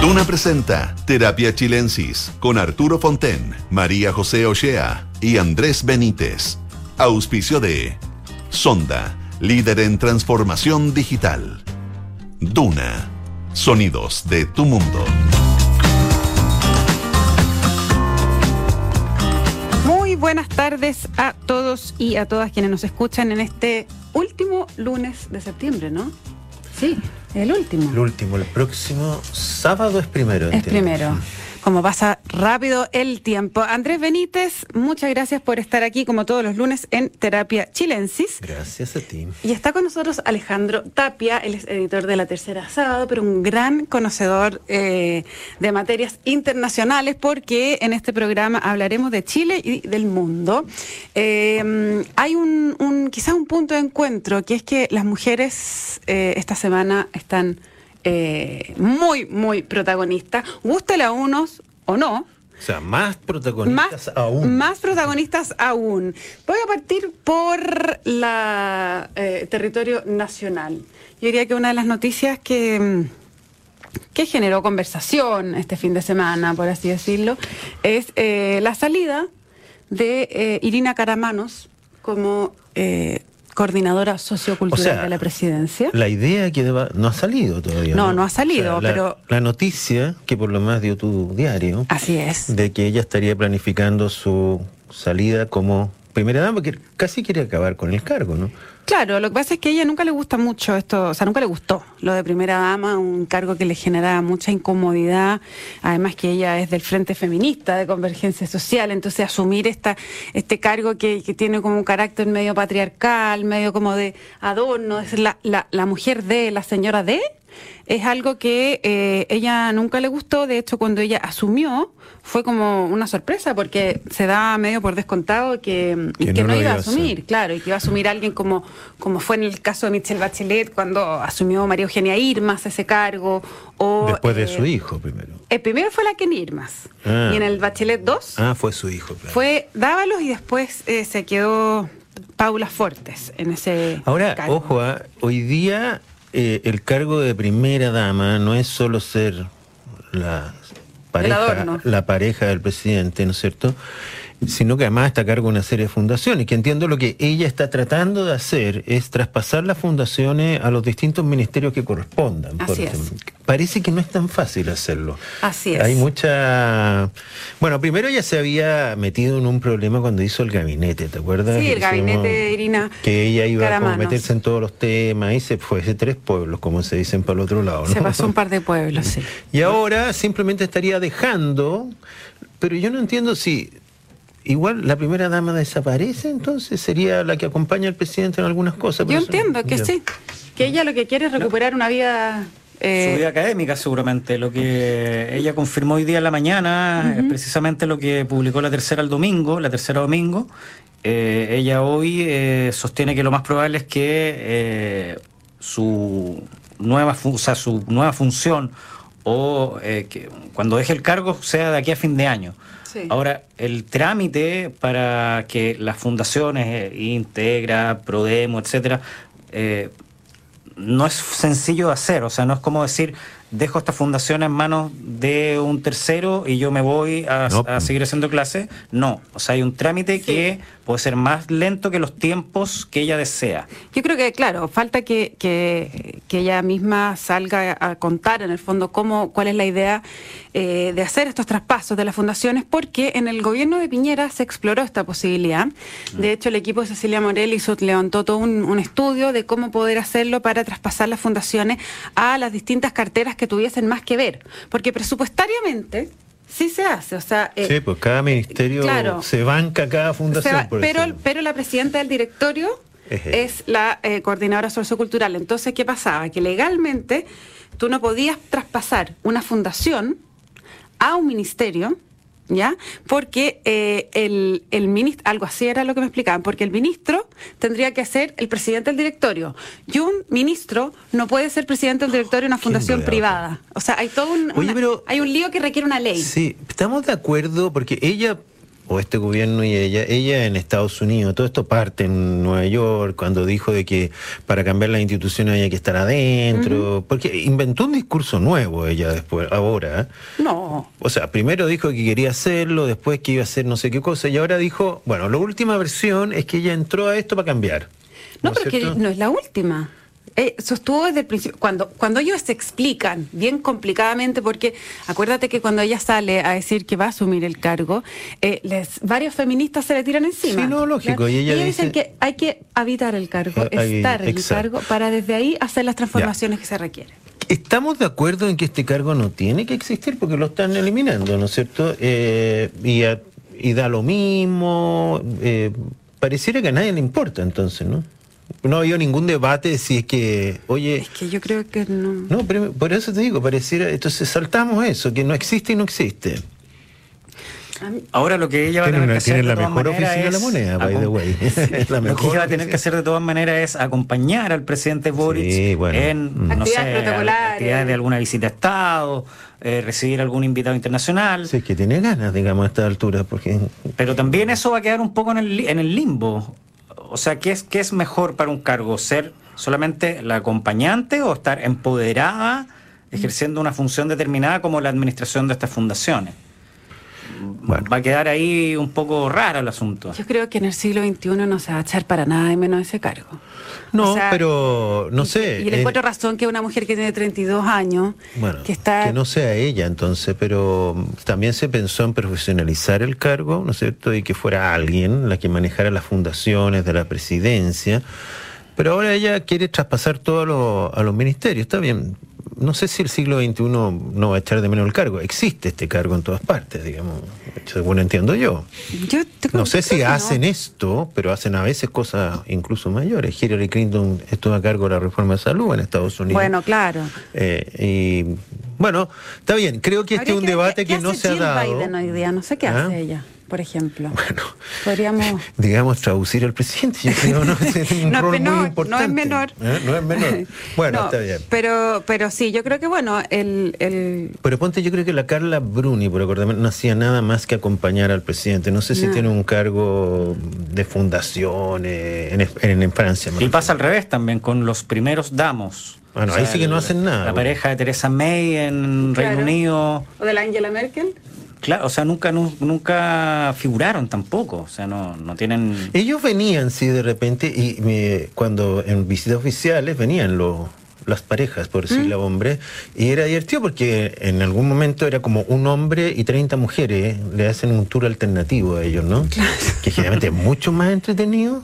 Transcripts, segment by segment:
Duna presenta Terapia Chilensis con Arturo Fonten, María José Ochea y Andrés Benítez. Auspicio de Sonda, líder en transformación digital. Duna, sonidos de tu mundo. Muy buenas tardes a todos y a todas quienes nos escuchan en este último lunes de septiembre, ¿no? Sí, el último. El último, el próximo sábado es primero. Es entiendo. primero. Como pasa rápido el tiempo. Andrés Benítez, muchas gracias por estar aquí como todos los lunes en Terapia Chilensis. Gracias a ti. Y está con nosotros Alejandro Tapia, él es editor de La Tercera Sábado, pero un gran conocedor eh, de materias internacionales, porque en este programa hablaremos de Chile y del mundo. Eh, hay un, un quizás un punto de encuentro, que es que las mujeres eh, esta semana están eh, muy, muy protagonistas, gústele a unos o no, O sea, más protagonistas más, aún. Más protagonistas aún. Voy a partir por la eh, territorio nacional. Yo diría que una de las noticias que, mm, que generó conversación este fin de semana, por así decirlo, es eh, la salida de eh, Irina Caramanos como eh, coordinadora sociocultural O sea, de la presidencia. La idea que deba- no ha salido todavía. No, no ha salido, la, pero- La noticia, que por lo más dio tu diario, Así es. de que ella estaría planificando su salida como primera dama, que casi quiere acabar con el cargo, ¿no? Claro, lo que pasa es que a ella nunca le gusta mucho esto, o sea, nunca le gustó lo de primera dama, un cargo que le generaba mucha incomodidad, además que ella es del Frente Feminista de Convergencia Social, entonces asumir esta, este cargo que, que tiene como un carácter medio patriarcal, medio como de adorno, es la, la, la mujer de, la señora de, es algo que eh, ella nunca le gustó, de hecho cuando ella asumió fue como una sorpresa porque se da medio por descontado que, Que que no iba a asumir, claro, y que iba a asumir alguien como, como fue en el caso de Michelle Bachelet cuando asumió María Eugenia Irmas ese cargo. O, Después de eh, su hijo primero. El primero fue la Ken Irmas. Ah. Y en el Bachelet 2 Ah, fue su hijo, claro. fue Dávalos y después eh, se quedó Paula Fortes en ese Ahora, cargo. ojo, ah, hoy día eh, el cargo de primera dama no es solo ser la pareja, la pareja del presidente, ¿no es cierto? Sino que además está a cargo de una serie de fundaciones, que entiendo lo que ella está tratando de hacer es traspasar las fundaciones a los distintos ministerios que correspondan. Así es. Parece que no es tan fácil hacerlo. Así es. Hay mucha... Bueno, primero ella se había metido en un problema cuando hizo el gabinete, ¿te acuerdas? Sí, el gabinete de Irina Que ella iba a meterse en todos los temas y se fue de tres pueblos, como se dicen para el otro lado. ¿no? Se pasó un par de pueblos, sí. Y ahora simplemente estaría dejando, pero yo no entiendo si igual la primera dama desaparece, entonces sería la que acompaña al presidente en algunas cosas. Yo entiendo que sí, que ella lo que quiere es recuperar una vida... eh, Su vida académica, seguramente. Lo que ella confirmó hoy día en la mañana, es precisamente lo que publicó la tercera el domingo, la tercera domingo. Eh, ella hoy eh, sostiene que lo más probable es que eh, su nueva, fu- o sea, su nueva función o eh, que cuando deje el cargo sea de aquí a fin de año. Ahora, el trámite para que las fundaciones, eh, Integra, Prodemo, etcétera, eh, no es sencillo de hacer, o sea, no es como decir, dejo esta fundación en manos de un tercero y yo me voy a, No. a seguir haciendo clases. No, o sea, hay un trámite que puede ser más lento que los tiempos que ella desea. Yo creo que, claro, falta que, que, que ella misma salga a contar, en el fondo, cómo, cuál es la idea eh, de hacer estos traspasos de las fundaciones, porque en el gobierno de Piñera se exploró esta posibilidad. De hecho, el equipo de Cecilia Morel hizo, levantó todo un, un estudio de cómo poder hacerlo para traspasar las fundaciones a las distintas carteras que tuviesen más que ver. Porque presupuestariamente sí se hace, o sea... eh, Sí, pues cada ministerio Claro. se banca cada fundación. se va- por pero, pero la presidenta del directorio es la eh, coordinadora sociocultural. Entonces, ¿qué pasaba? Que legalmente tú no podías traspasar una fundación a un ministerio ¿ya? Porque eh, el, el ministro, algo así era lo que me explicaban, porque el ministro tendría que ser el presidente del directorio. Y un ministro no puede ser presidente del directorio de una fundación privada. O sea, hay todo un, Oye, una- pero- hay un lío que requiere una ley. Sí, estamos de acuerdo porque ella o este gobierno y ella, ella en Estados Unidos, todo esto parte en Nueva York, cuando dijo de que para cambiar las instituciones había que estar adentro, porque inventó un discurso nuevo ella después, ahora. No. O sea, primero dijo que quería hacerlo, después que iba a hacer no sé qué cosa, y ahora dijo, bueno, la última versión es que ella entró a esto para cambiar. No, es pero que cierto? no es la última. Eh, sostuvo desde el principio, cuando, cuando ellos se explican bien complicadamente, porque acuérdate que cuando ella sale a decir que va a asumir el cargo, eh, les, varios feministas se le tiran encima. Sí, no, lógico, y ella dicen dice- que hay que habitar el cargo, estar en el cargo, para desde ahí hacer las transformaciones que se requieren. Estamos de acuerdo en que este cargo no tiene que existir porque lo están eliminando, ¿no es cierto? Eh, y, a- y da lo mismo. eh, pareciera que a nadie le importa entonces, ¿no? No ha habido ningún debate si es que, oye, Es que yo creo que no. no, pero por eso te digo, pareciera, entonces saltamos eso, que no existe y no existe. Ahora lo que ella va a tener una- que hacer de la todas mejor oficina de la moneda, by the way. La lo que mejor ella va a tener que hacer de todas maneras es acompañar al presidente Boric Sí, bueno. en Mm. no sé, Actividades protocolares. actividades de alguna visita a Estado, eh, recibir algún invitado internacional. Sí, que tiene ganas, digamos, a esta altura, porque Pero también eso va a quedar un poco en el, li- en el limbo. O sea, ¿qué es, ¿qué es mejor para un cargo? ¿Ser solamente la acompañante o estar empoderada ejerciendo una función determinada como la administración de estas fundaciones? Bueno. Va a quedar ahí un poco raro el asunto. Yo creo que en el siglo XXI no se va a echar para nada de menos ese cargo. No, O sea, pero no y- sé. Y le eh, encuentro razón que una mujer que tiene 32 años, Bueno, que está... no sea ella entonces, pero también se pensó en profesionalizar el cargo, ¿no es cierto? Y que fuera alguien la que manejara las fundaciones de la presidencia. Pero ahora ella quiere traspasar todo a, lo- a los ministerios, está bien. No sé si el siglo XXI no va a echar de menos el cargo. Existe este cargo en todas partes, digamos, según entiendo yo. yo tengo- No sé si no. hacen esto, pero hacen a veces cosas incluso mayores. Hillary Clinton estuvo a cargo de la reforma de salud en Estados Unidos. Bueno, claro. Eh, y bueno, está bien, creo que este es un debate que no se ha dado. Biden hoy día, no sé qué ¿Ah? hace ella, por ejemplo. Bueno, Podríamos... digamos, traducir al presidente, yo creo, ¿no? Es un No rol menor, muy no importante. es menor. ¿Eh? No es menor. Bueno, No, está bien. Pero, pero sí, yo creo que bueno, el, el Pero ponte, yo creo que la Carla Bruni, por acordarme, no hacía nada más que acompañar al presidente. No sé si No. tiene un cargo de fundación eh, en, en, en Francia. Y pasa al revés también con los primeros damos. Bueno, ahí sí que no hacen nada, La bueno. pareja de Teresa May en Claro. Reino Unido. o de la Angela Merkel. Claro, o sea, nunca, nu- nunca figuraron tampoco. O sea, no, no tienen. Ellos venían, sí, de repente, y me- cuando en visitas oficiales venían los las parejas, por decirlo ¿Mm? hombre, y era divertido porque en algún momento era como un hombre y 30 mujeres, ¿eh? le hacen un tour alternativo a ellos, ¿no? Que generalmente es mucho más entretenido.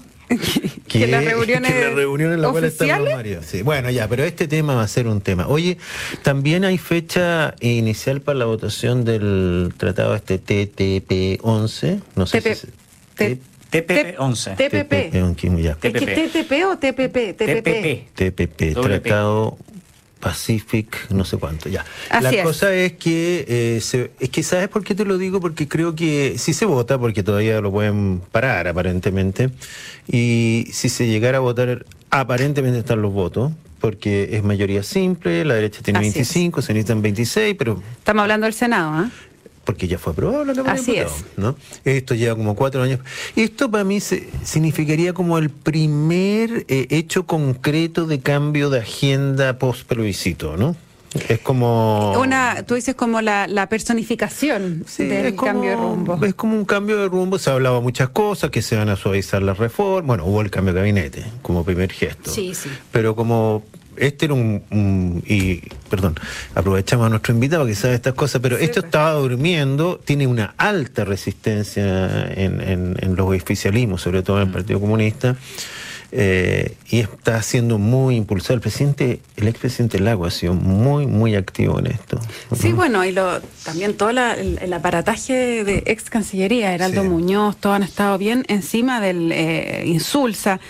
Que las reuniones que las reuniones en las cuales están los oficiales. maridos. Sí, bueno, ya, pero este tema va a ser un tema. Oye, también hay fecha inicial para la votación del tratado este TTP-11. No sé TP. si... T- TPP-11. TPP. TPP, ya. ¿Es que TPP. TTP o TPP? TPP. TPP. Tratado Pacific, no sé cuánto, ya. Así la es. cosa es que, eh, se- es que, ¿sabes por qué te lo digo? Porque creo que sí se vota, porque todavía lo pueden parar aparentemente, y si se llegara a votar, aparentemente están los votos, porque es mayoría simple, la derecha tiene Así es. 25, se necesitan 26, pero Estamos hablando del Senado, ¿ah? Porque ya fue aprobado la Cámara de Así Diputados, es. ¿no? Esto lleva como cuatro años. Esto para mí se- significaría como el primer eh, hecho concreto de cambio de agenda post plebiscito, ¿no? Es como Una, tú dices como la, la personificación Sí, del como- cambio de rumbo. Es como un cambio de rumbo. Se ha hablado muchas cosas, que se van a suavizar las reformas. Bueno, hubo el cambio de gabinete como primer gesto. Sí, sí. Pero como este era un, un- y perdón, aprovechamos a nuestro invitado que sabe estas cosas, pero esto estaba durmiendo, tiene una alta resistencia en, en- en los oficialismos, sobre todo en el Partido Comunista. Eh, y está siendo muy impulsado. El presidente, el expresidente Lago ha sido muy, muy activo en esto. Sí, bueno, y lo, también todo la- el, el aparataje de ex Cancillería, Heraldo Sí. Muñoz, todos han estado bien encima del eh, Insulsa,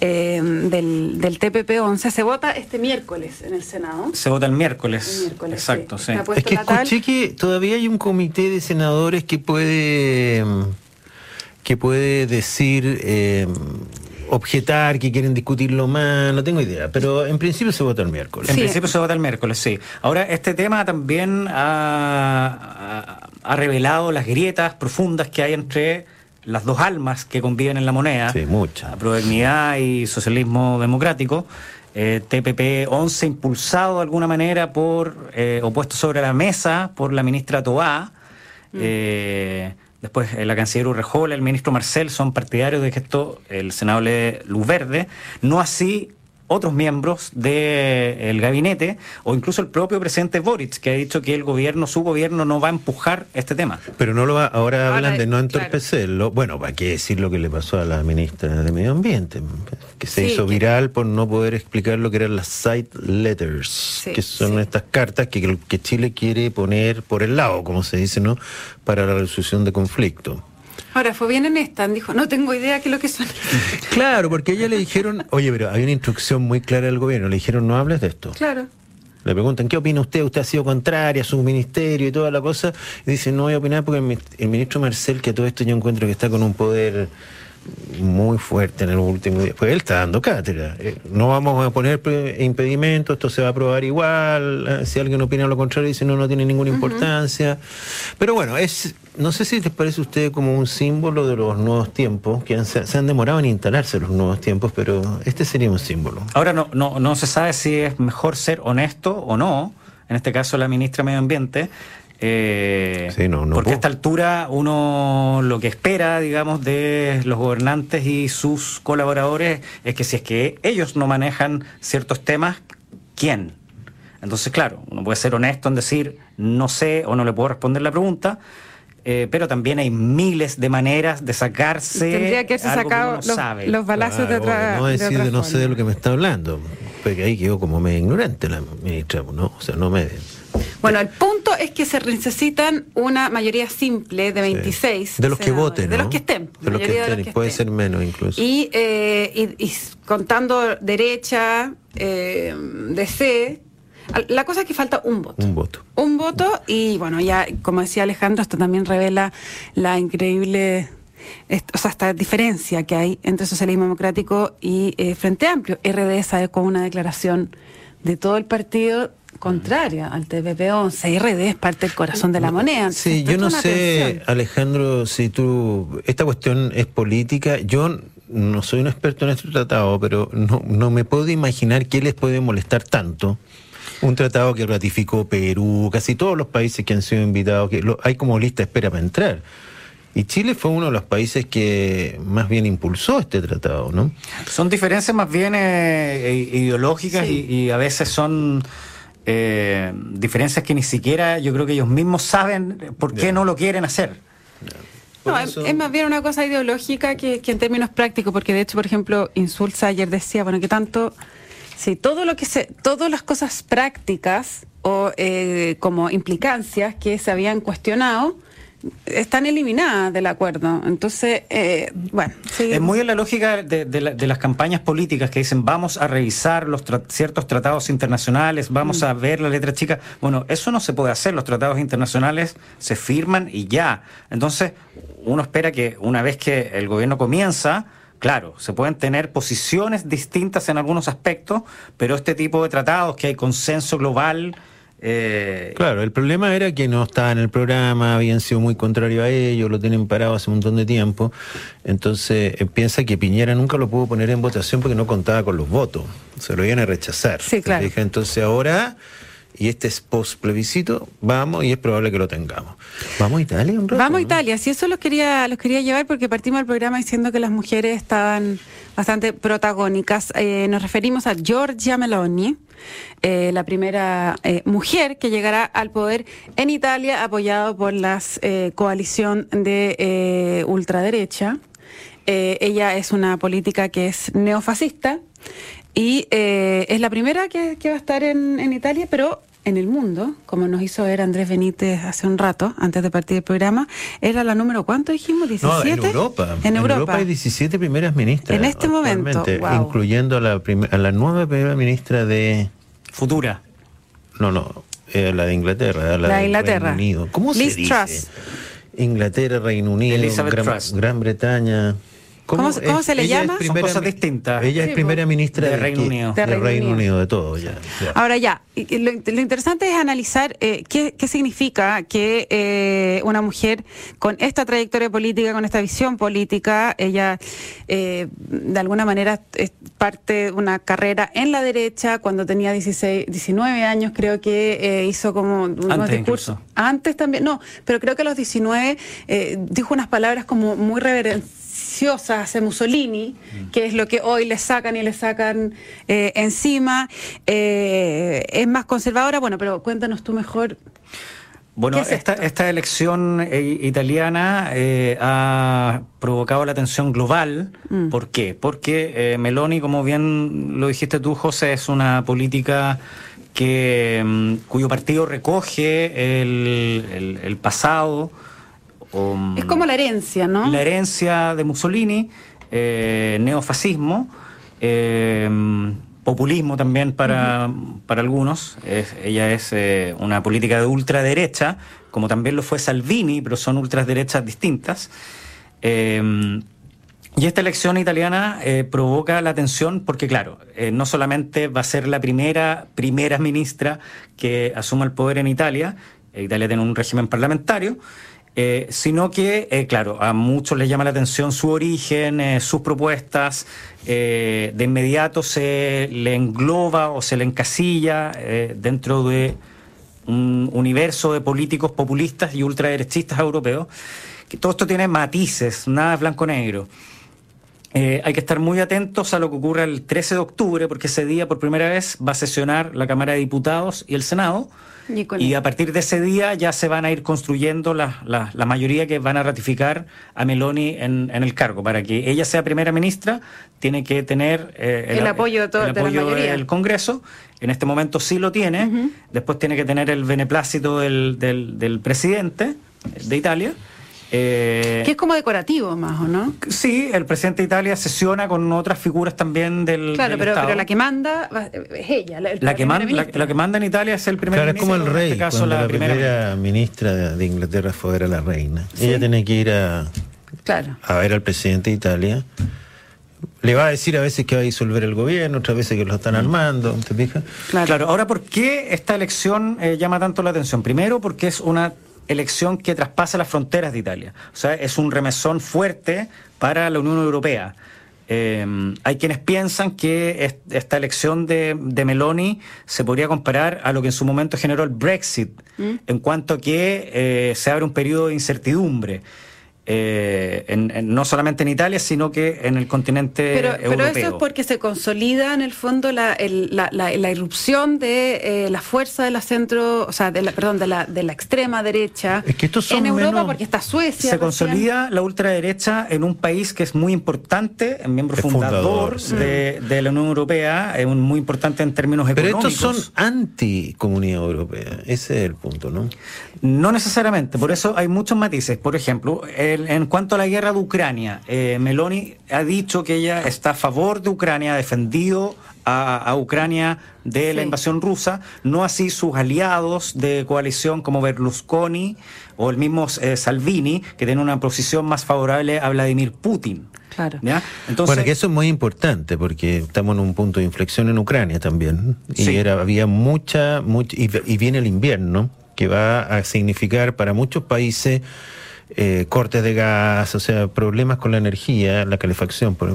eh, del, del TPP-11. Se vota este miércoles en el Senado. Se vota el miércoles. El miércoles, Exacto, sí. Es que escuché que todavía hay un comité de senadores que puede que puede decir eh, objetar, que quieren discutirlo más, no tengo idea, pero en principio se vota el miércoles. En Sí. principio se vota el miércoles, sí. Ahora, este tema también ha, ha- revelado las grietas profundas que hay entre las dos almas que conviven en la moneda. Sí, muchas. La Prodignidad y socialismo democrático. Eh, TPP 11 impulsado de alguna manera por, eh, o puesto sobre la mesa por la ministra Tobá. Eh, después eh, la canciller Urrejola, el ministro Marcel son partidarios de que esto el Senado le luz verde. No así otros miembros del gabinete o incluso el propio presidente Boric, que ha dicho que el gobierno, su gobierno, no va a empujar este tema. Pero no lo va, ahora Ahora, hablan de no claro. entorpecerlo. Bueno, ¿para qué decir lo que le pasó a la ministra de Medio Ambiente? Que se Sí, hizo que- viral por no poder explicar lo que eran las side letters, Sí, que son sí. estas cartas que, que Chile quiere poner por el lado, como se dice, ¿no? Para la resolución de conflicto. Ahora fue bien en esta, dijo, no tengo idea qué es lo que son. Claro, porque a ella le dijeron, oye, pero hay una instrucción muy clara del gobierno, le dijeron, no hables de esto. claro. Le preguntan, ¿qué opina usted? Usted ha sido contraria a su ministerio y toda la cosa. Y dice, no voy a opinar porque el, mi- el ministro Marcel, que todo esto yo encuentro que está con un poder muy fuerte en el último día. Pues él está dando cátedra. Eh, No vamos a poner impedimentos, esto se va a aprobar igual. Eh, Si alguien opina lo contrario, dice, no, no tiene ninguna importancia. Pero bueno, es no sé si les parece a usted como un símbolo de los nuevos tiempos, que han- se, se han demorado en instalarse los nuevos tiempos, pero este sería un símbolo. Ahora no, no, no se sabe si es mejor ser honesto o no, en este caso la ministra de Medio Ambiente, eh, Sí, no, no porque a esta altura uno lo que espera, digamos, de los gobernantes y sus colaboradores es que si es que ellos no manejan ciertos temas, ¿quién? Entonces, claro, uno puede ser honesto en decir no sé o no le puedo responder la pregunta, eh, pero también hay miles de maneras de sacarse Tendría que haberse algo que sacado uno no los, sabe. los balazos de otra No de decir otra de no sé de lo que me está hablando, porque ahí quedó como medio ignorante la ministra, ¿no? O sea, no me... Bueno, el punto es que se necesitan una mayoría simple de 26. De los que voten, De los que estén. De los que de estén, puede ser menos incluso. Y, eh, y- y contando derecha, eh, DC, la cosa es que falta un voto. Un voto. Un voto y bueno, ya como decía Alejandro, esto también revela la increíble, o sea, esta diferencia que hay entre socialismo democrático y eh, Frente Amplio. RD sale con una declaración de todo el partido contraria al TPP-11. RD es parte del corazón de la moneda. Sí, yo no sé, atención. Alejandro, si tú... Esta cuestión es política. Yo no soy un experto en este tratado, pero no, no me puedo imaginar qué les puede molestar tanto. Un tratado que ratificó Perú, casi todos los países que han sido invitados, que lo- hay como lista espera para entrar. Y Chile fue uno de los países que más bien impulsó este tratado, ¿no? Son diferencias más bien eh, ideológicas Sí. y, y a veces son eh, diferencias que ni siquiera yo creo que ellos mismos saben por qué no lo quieren hacer. No, eso- es más bien una cosa ideológica que, que en términos prácticos, porque de hecho, por ejemplo, Insulza ayer decía, bueno, que tanto, si todo lo que se, todas las cosas prácticas o eh, como implicancias que se habían cuestionado están eliminadas del acuerdo. Entonces, eh, bueno. Es muy en la lógica de, de la- de las campañas políticas que dicen vamos a revisar los tra- ciertos tratados internacionales, vamos a ver la letra chica. Bueno, eso no se puede hacer, los tratados internacionales se firman y ya. Entonces, uno espera que una vez que el gobierno comienza, claro, se pueden tener posiciones distintas en algunos aspectos, pero este tipo de tratados que hay consenso global... eh, Claro, el problema era que no estaba en el programa, habían sido muy contrarios a ello, lo tienen parado hace un montón de tiempo. Entonces eh, piensa que Piñera nunca lo pudo poner en votación porque no contaba con los votos. Se lo iban a rechazar. Sí, ¿te claro. Entonces ahora, y este es post plebiscito, vamos y es probable que lo tengamos. ¿Vamos a Italia un rato? Vamos a? Italia, sí, eso los quería, los quería llevar porque partimos del programa diciendo que las mujeres estaban bastante protagónicas. Eh, nos referimos a Giorgia Meloni, eh, la primera eh, mujer que llegará al poder en Italia, apoyado por la coalición de ultraderecha. Ella es una política que es neofascista y es la primera que, que va a estar en, en Italia, pero en el mundo, como nos hizo ver Andrés Benítez hace un rato, antes de partir del programa, era la número, ¿cuánto dijimos? ¿17? No, en Europa. En Europa. hay 17 primeras ministras. En este momento, wow. Incluyendo a la, a la nueva primera ministra de... futura. No, no, eh, la de Inglaterra. La, La de Inglaterra. Reino Unido. ¿Cómo se Liz dice? Truss. Inglaterra, Reino Unido, Gran. Gran Bretaña. ¿Cómo, se le llama? Son cosas distintas. Ella es primera ministra de, Reino Unido. De Reino, Unido. de todo. Ya, Ahora ya, lo, interesante es analizar eh, qué, significa que eh, una mujer con esta trayectoria política, con esta visión política, ella eh, de alguna manera es parte de una carrera en la derecha, cuando tenía 16, 19 años creo que hizo como unos discursos. Antes también, no, pero creo que a los 19 dijo unas palabras como muy reverenciales hace Mussolini, que es lo que hoy le sacan y le sacan eh, encima. Eh, es más conservadora, bueno, pero cuéntanos tú mejor. Bueno, esta, esta, elección eh, italiana ha provocado la atención global. Mm. ¿Por qué? Porque Meloni, como bien lo dijiste tú, José, es una política que mm, cuyo partido recoge el pasado es como la herencia, ¿no? La herencia de Mussolini, eh, neofascismo, eh, populismo también para, para algunos. ella es eh, una política de ultraderecha, como también lo fue Salvini, pero son ultraderechas distintas. y esta elección italiana provoca la atención porque, claro, no solamente va a ser la primera primera ministra que asuma el poder en Italia, Italia tiene un régimen parlamentario, eh, sino que, eh, claro, a muchos les llama la atención su origen, eh, sus propuestas, de inmediato se le engloba o se le encasilla dentro de un universo de políticos populistas y ultraderechistas europeos, que todo esto tiene matices, nada blanco-negro. hay que estar muy atentos a lo que ocurra el 13 de octubre, porque ese día por primera vez va a sesionar la Cámara de Diputados y el Senado y, a partir de ese día ya se van a ir construyendo la, la, mayoría que van a ratificar a Meloni en, el cargo. Para que ella sea primera ministra, tiene que tener eh, el, apoyo, de todo, el apoyo del Congreso. En este momento sí lo tiene. Después tiene que tener el beneplácito del, del, del presidente de Italia. Eh, que es como decorativo más, ¿o no? Sí, el presidente de Italia sesiona con otras figuras también del. Claro, pero, pero, la que manda es ella. La, que manda, la, que manda en Italia es el primer ministro. Claro, es como el rey. Este caso, la, primera, ministra de Inglaterra fue era la reina. Ella tiene que ir a, claro. a ver al presidente de Italia. Le va a decir a veces que va a disolver el gobierno, otras veces que lo están armando, ¿te fijas? Claro. ahora, ¿por qué esta elección eh, llama tanto la atención? Primero, porque es una elección que traspasa las fronteras de Italia. O sea, es un remesón fuerte para la Unión Europea. Eh, hay quienes piensan que esta elección de, Meloni se podría comparar a lo que en su momento generó el Brexit, ¿Mm? en cuanto a que eh, se abre un periodo de incertidumbre. Eh, en, no solamente en Italia, sino que en el continente pero, europeo. Pero eso es porque se consolida en el fondo la, la, irrupción de eh, la fuerza de la centro, o sea, de la, perdón, de la, de la extrema derecha en Europa, porque está Suecia. Se consolida la ultraderecha en un país que es muy importante, miembro fundador, de, la Unión Europea, es muy importante en términos económicos. Pero estos son anti-comunidad europea, ese es el punto, ¿no? No necesariamente, por eso hay muchos matices. Por ejemplo, en cuanto a la guerra de Ucrania, eh, Meloni ha dicho que ella está a favor de Ucrania, ha defendido a, Ucrania de la invasión rusa, no así sus aliados de coalición como Berlusconi o el mismo eh, Salvini, que tiene una posición más favorable a Vladimir Putin. Claro. Entonces, bueno, que eso es muy importante porque estamos en un punto de inflexión en Ucrania también. Y era, había mucha, mucha y viene el invierno que va a significar para muchos países eh, cortes de gas, o sea, problemas con la energía, la calefacción, por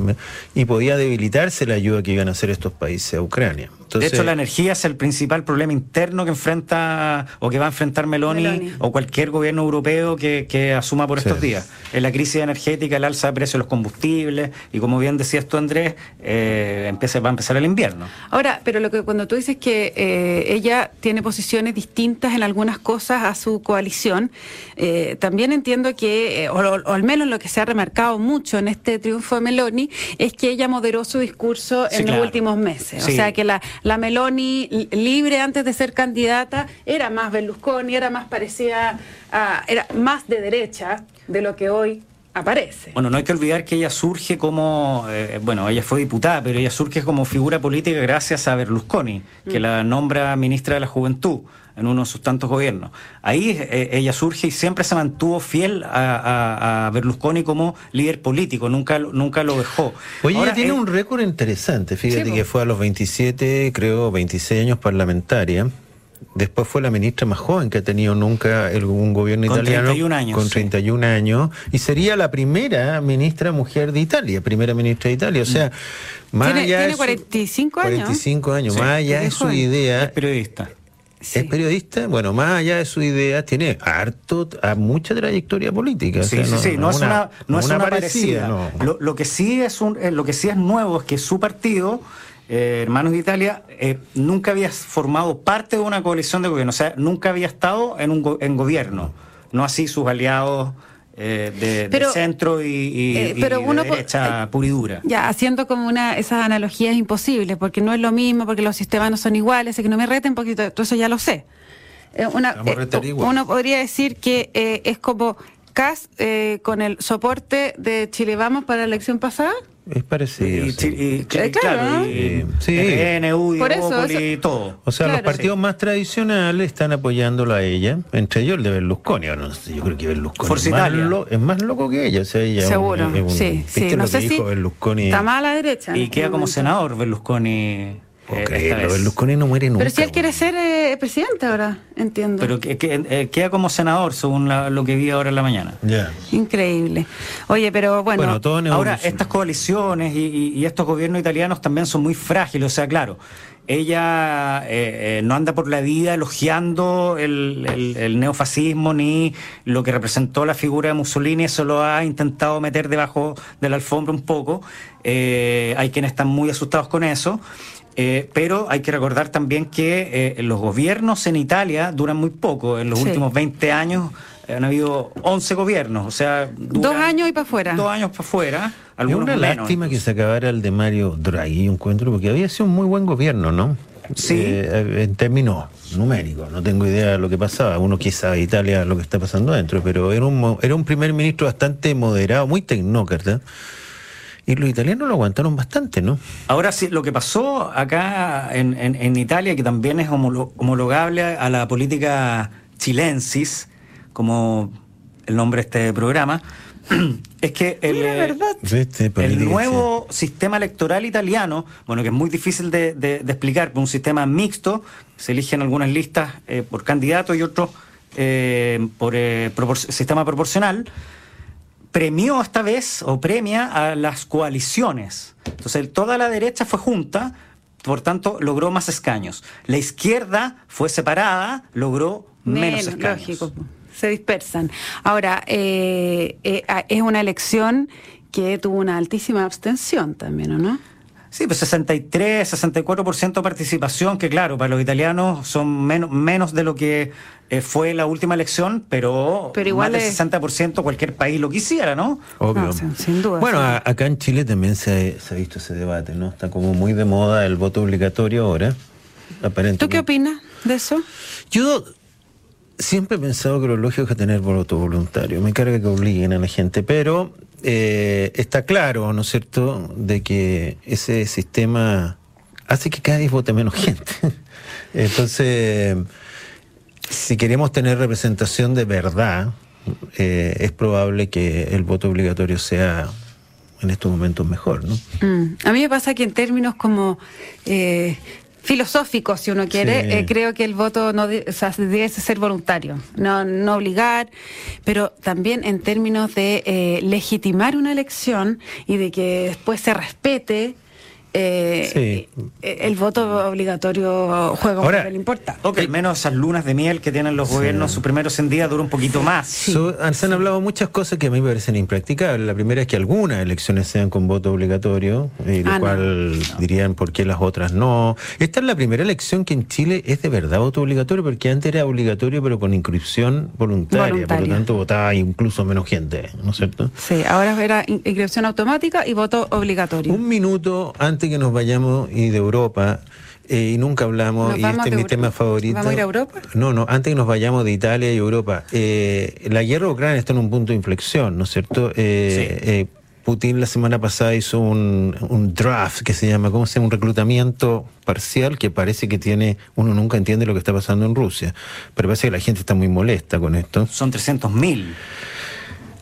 y podía debilitarse la ayuda que iban a hacer estos países a Ucrania de hecho, la energía es el principal problema interno que enfrenta o que va a enfrentar Meloni, o cualquier gobierno europeo que, asuma por estos días. En la crisis energética, el alza de precios de los combustibles y como bien decías tú, Andrés, eh, empieza, va a empezar el invierno. Ahora, pero lo que cuando tú dices que eh, ella tiene posiciones distintas en algunas cosas a su coalición, eh, también entiendo que, o, al menos lo que se ha remarcado mucho en este triunfo de Meloni, es que ella moderó su discurso en los últimos meses. O sea que la, la Meloni libre antes de ser candidata era más Berlusconi, era más parecida a, era más de derecha de lo que hoy aparece. Bueno, no hay que olvidar que ella surge como, eh, bueno, ella fue diputada, pero ella surge como figura política gracias a Berlusconi, que mm. la nombra ministra de la Juventud en uno de sus tantos gobiernos. Ahí eh, ella surge y siempre se mantuvo fiel a, Berlusconi como líder político, nunca, nunca lo dejó. Oye, ella tiene un récord interesante, fíjate que fue a los 27, creo, 26 años parlamentaria. Después fue la ministra más joven que ha tenido nunca un gobierno italiano. años. Con 31 años. Y sería la primera ministra mujer de Italia, primera ministra de Italia. O sea, más tiene, allá tiene 45 años. 45 años. más allá de su idea. Es periodista. Es periodista, bueno, más allá de su idea, tiene harto, a mucha trayectoria política. Sí, sí, sí, no, es una, no es una parecida. Lo, lo, que sí es un, eh, lo que sí es nuevo es que su partido eh, Hermanos de Italia eh, nunca había formado parte de una coalición de gobierno, o sea, nunca había estado en un en gobierno, no así sus aliados eh, de, centro y, pero de derecha puridura. Ya, haciendo como una esas analogías imposibles, porque no es lo mismo, porque los sistemas no son iguales, que no me reten, porque todo eso ya lo sé. Una, uno podría decir que es como CAS con el soporte de Chile Vamos para la elección pasada. Es parecido. Y, claro, y, sí. PNU y todo. O sea, los partidos más tradicionales están apoyándolo a ella, entre ellos el de Berlusconi. yo creo que Berlusconi es más, es más, loco que ella. O sea, ella Seguro, sí, sí. No sé si está más a la derecha. Y queda como senador Berlusconi eh, Berlusconi no muere nunca. Pero si él quiere ser eh, presidente ahora, entiendo. Pero que, eh, queda como senador, según lo que vi ahora en la mañana. Increíble. Oye, pero bueno. ahora, estas coaliciones y, estos gobiernos italianos también son muy frágiles. O sea, claro, ella no anda por la vida elogiando el, neofascismo ni lo que representó la figura de Mussolini, eso lo ha intentado meter debajo de la alfombra un poco. hay quienes están muy asustados con eso. Eh, pero hay que recordar también que eh, los gobiernos en Italia duran muy poco. En los últimos 20 años han habido 11 gobiernos, o sea... dos años y para afuera. Dos años para afuera. Es una lástima que se acabara el de Mario Draghi, encuentro, porque había sido un muy buen gobierno, ¿no? Sí. Eh, en términos numéricos, no tengo idea de lo que pasaba. Uno quizá Italia lo que está pasando adentro, pero era un, era un primer ministro bastante moderado, muy tecnócrata. Y los italianos lo aguantaron bastante, ¿no? Ahora sí, lo que pasó acá en, en, Italia, que también es homologable a la política chilensis, como el nombre de este programa, es que el, eh, este el nuevo sistema electoral italiano, bueno, que es muy difícil de, de, explicar, un sistema mixto, se eligen algunas listas eh, por candidato y otros eh, por sistema proporcional, premió esta vez o premia a las coaliciones. Entonces, toda la derecha fue junta, por tanto, logró más escaños. La izquierda fue separada, logró menos, escaños. Lógico, se dispersan. Ahora, eh, eh, es una elección que tuvo una altísima abstención también, ¿o no? Sí, pues 63, 64% de participación, que claro, para los italianos son menos, menos de lo que eh, fue la última elección, pero, pero igual más del 60% cualquier país lo quisiera, ¿no? Obvio. sin duda. Bueno, acá en Chile también se, ha visto ese debate, ¿no? Está como muy de moda el voto obligatorio ahora. Aparentemente. ¿Tú qué opinas de eso? Yo siempre he pensado que lo lógico es tener voto voluntario. Me carga que obliguen a la gente, pero eh, está claro, ¿no es cierto?, de que ese sistema hace que cada vez vote menos gente. Entonces, si queremos tener representación de verdad, eh, es probable que el voto obligatorio sea en estos momentos mejor, ¿no? Mm. A mí me pasa que en términos como eh, filosófico, si uno quiere, eh, creo que el voto no debe ser voluntario, no, no obligar, pero también en términos de eh, legitimar una elección y de que después se respete eh, eh, el voto obligatorio juega un papel importante. O que al menos esas lunas de miel que tienen los gobiernos, sus primeros 100 días, dura un poquito más. se han hablado muchas cosas que a mí me parecen impracticables. La primera es que algunas elecciones sean con voto obligatorio, y lo ah, cual dirían por qué las otras no. Esta es la primera elección que en Chile es de verdad voto obligatorio, porque antes era obligatorio pero con inscripción voluntaria, por lo tanto votaba incluso menos gente, ¿no es cierto? Sí, ahora era inscripción automática y voto obligatorio. Un minuto antes que nos vayamos y de Europa, eh, y nunca hablamos, y este es de mi tema favorito. ¿Vamos a ir a Europa? No, no, antes que nos vayamos de Italia y Europa. Eh, la guerra ucraniana está en un punto de inflexión, ¿no es cierto? Eh, eh, Putin la semana pasada hizo un, un draft que se llama, ¿cómo se llama? Un reclutamiento parcial que parece que tiene, uno nunca entiende lo que está pasando en Rusia, pero parece que la gente está muy molesta con esto. Son 300.000.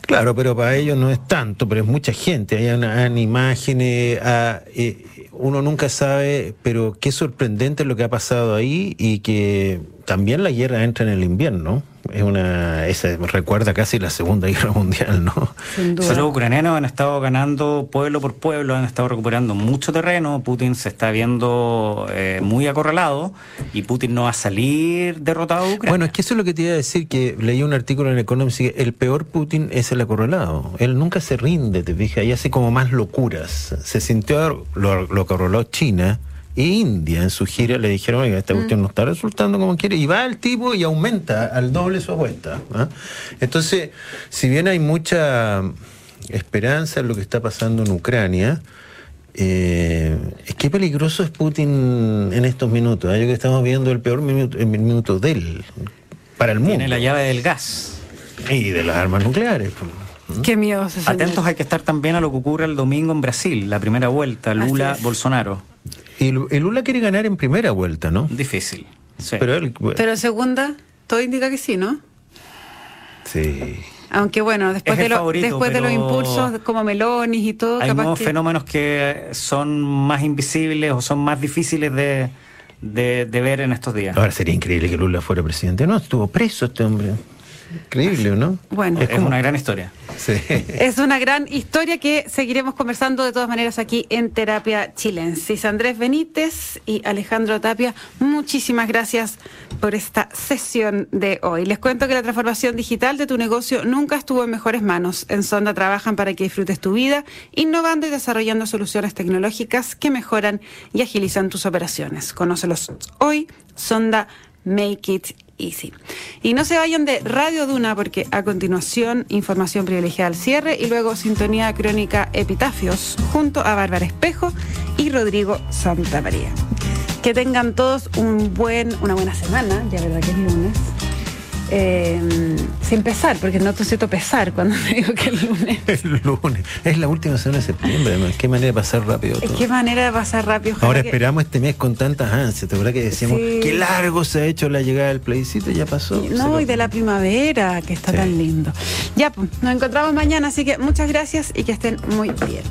Claro, pero para ellos no es tanto, pero es mucha gente. Hay imágenes, ah, eh, uno nunca sabe, pero qué sorprendente lo que ha pasado ahí y que también la guerra entra en el invierno. Es una, esa recuerda casi la Segunda Guerra Mundial, ¿no? Sin duda. Sí, Los ucranianos han estado ganando pueblo por pueblo, han estado recuperando mucho terreno. Putin se está viendo eh, muy acorralado y Putin no va a salir derrotado de Ucrania. Bueno, es que eso es lo que te iba a decir, que leí un artículo en Economist que el peor Putin es el acorralado. Él nunca se rinde, te fijas, y hace como más locuras. Se sintió, lo, lo acorraló China e India en su gira, le dijeron, oiga, esta cuestión no está resultando como quiere, y va el tipo y aumenta al doble su apuesta. ¿ah? Entonces, si bien hay mucha esperanza en lo que está pasando en Ucrania, eh, qué peligroso es Putin en estos minutos. ¿eh? Yo que estamos viendo el peor minuto, el minuto de él para el mundo. Tiene la llave del gas. Y de las armas nucleares. Qué miedo ese señor. Atentos hay que estar también a lo que ocurre el domingo en Brasil, la primera vuelta. Lula-Bolsonaro. Y Lu- y Lula quiere ganar en primera vuelta, ¿no? Difícil. Sí. Pero él, bueno, Pero segunda, todo indica que sí, ¿no? sí. Aunque bueno, después, Es de, lo- favorito, después de los impulsos como Melonis y todo, Hay capaz nuevos que- fenómenos que son más invisibles o son más difíciles de, de- de ver en estos días. Ahora sería increíble que Lula fuera presidente. No, estuvo preso este hombre. Increíble, ¿no? Bueno, es una gran historia. Sí. Es una gran historia que seguiremos conversando de todas maneras aquí en Terapia Chilensis. Andrés Benítez y Alejandro Tapia, muchísimas gracias por esta sesión de hoy. Les cuento que la transformación digital de tu negocio nunca estuvo en mejores manos. En Sonda trabajan para que disfrutes tu vida, innovando y desarrollando soluciones tecnológicas que mejoran y agilizan tus operaciones. Conócelos hoy, Sonda Make It Easy. Y no se vayan de Radio Duna porque a continuación información privilegiada al cierre y luego sintonía crónica Epitafios junto a Bárbara Espejo y Rodrigo Santamaría. Que tengan todos un buen, una buena semana, ya verdad que es lunes. Eh, sin pesar, porque no te siento pesar cuando te digo que es lunes. El lunes. Es la última semana de septiembre. Qué manera de pasar rápido Es todo. que manera de pasar rápido. Ahora que- esperamos este mes con tantas ansias. ¿Te acuerdas que decíamos Sí. qué largo se ha hecho la llegada del plebiscito? Ya pasó. No, y de la primavera, que está Sí. tan lindo. Ya, pues, nos encontramos mañana, así que muchas gracias y que estén muy bien.